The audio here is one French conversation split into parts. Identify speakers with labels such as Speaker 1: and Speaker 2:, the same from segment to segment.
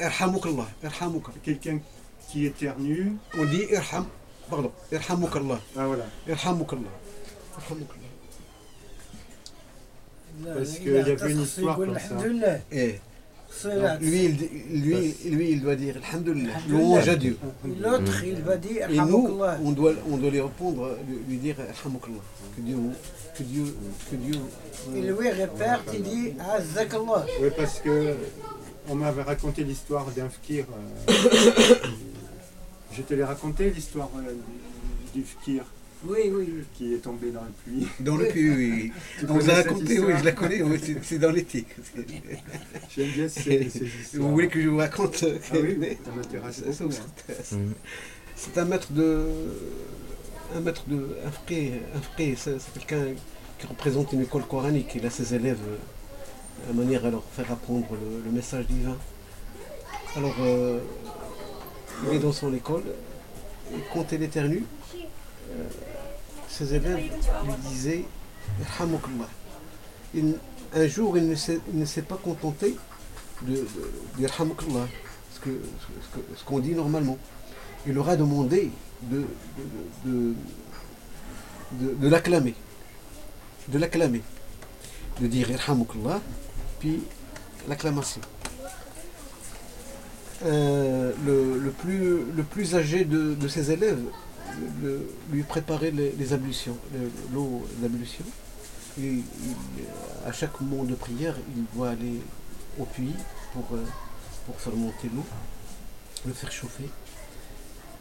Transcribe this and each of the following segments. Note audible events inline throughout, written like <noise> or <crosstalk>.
Speaker 1: Irhamukallah, irhamuka.
Speaker 2: Quelqu'un qui éternue.
Speaker 1: On dit irham, pardon, irhamukallah.
Speaker 2: Ah voilà.
Speaker 1: Irhamukallah. Irhamukallah.
Speaker 2: Parce qu'il y avait une histoire comme ça.
Speaker 1: Et lui, il, lui, lui, il doit dire Alhamdulillah, louange à Dieu.
Speaker 3: L'autre, il va dire
Speaker 1: Et nous, on doit, on doit lui répondre, lui dire Alhamdulillah. Que Dieu, que Dieu, que Dieu.
Speaker 3: Et lui répète, il dit Azzakallah.
Speaker 2: Oui, parce que on m'avait raconté l'histoire d'un fakir. euh, <coughs> je te l'ai raconté l'histoire euh, du, fakir
Speaker 3: Oui, oui.
Speaker 2: qui est tombé dans le puits.
Speaker 1: Dans le puits, oui. <laughs>
Speaker 2: Tu
Speaker 1: On vous
Speaker 2: connais
Speaker 1: a
Speaker 2: cette
Speaker 1: raconté, oui, je la connais, oui, c'est- c'est dans l'éthique. <laughs>
Speaker 2: J'aime bien ces, ces histoires.
Speaker 1: Vous voulez que je vous raconte
Speaker 2: Ah oui, ça m'intéresse
Speaker 1: Ça, ça
Speaker 2: beaucoup.
Speaker 1: vous
Speaker 2: hein.
Speaker 1: intéresse. C'est un maître de. Un maître de. Un frère, un c'est quelqu'un qui représente une école coranique. Il a ses élèves de manière à leur faire apprendre le, message divin. Alors, euh, il est dans son école, et quand il éternue, euh, ses élèves lui disaient. Il- Un jour, il ne s'est il pas contenté de, de, de ce que- ce ce qu'on dit normalement. Il leur a demandé de, de, l'acclamer. De l'acclamer. De dire Yarhamukallah, puis l'acclamation. Euh, le, plus, le plus âgé de, de ses élèves le- lui préparait les, ablutions, le- l'eau d'ablution. Et à chaque moment de prière, il doit aller au puits pour, euh, pour faire monter l'eau, le faire chauffer.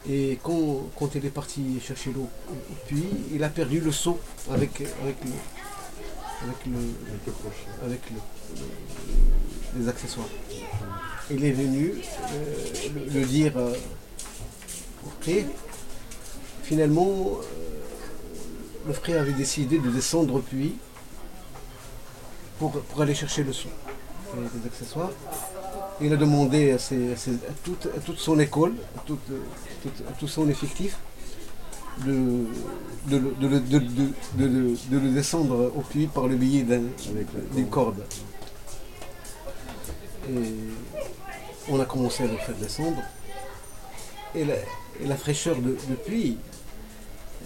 Speaker 1: Et quand, quand il est parti chercher l'eau au, puits, il a perdu le seau avec, avec, le, avec, le,
Speaker 2: Avec le
Speaker 1: les accessoires. Il est venu euh, le, le dire euh, au frère. Finalement, euh, le frère avait décidé de descendre au puits pour, pour aller chercher le son et les accessoires. Il a demandé à, ses- à ses- à toute, à toute son école, à, toute- toute- à tout son effectif, de, de, le- de de- le descendre au puits par le biais d'un-
Speaker 2: Avec la
Speaker 1: d'une corde. Et on a commencé à le faire descendre. Et la, et la fraîcheur de, de puits,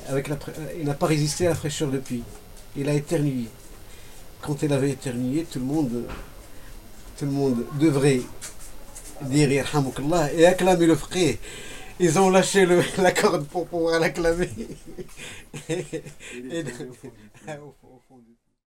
Speaker 1: avec la, il n'a pas résisté à la fraîcheur de puits. Il a éternué. Quand il avait éternué, tout le monde, tout le monde devrait dire Yarhamukallah et acclamer le frère. Ils ont lâché le- <laughs> la corde pour pouvoir Et-
Speaker 2: tombé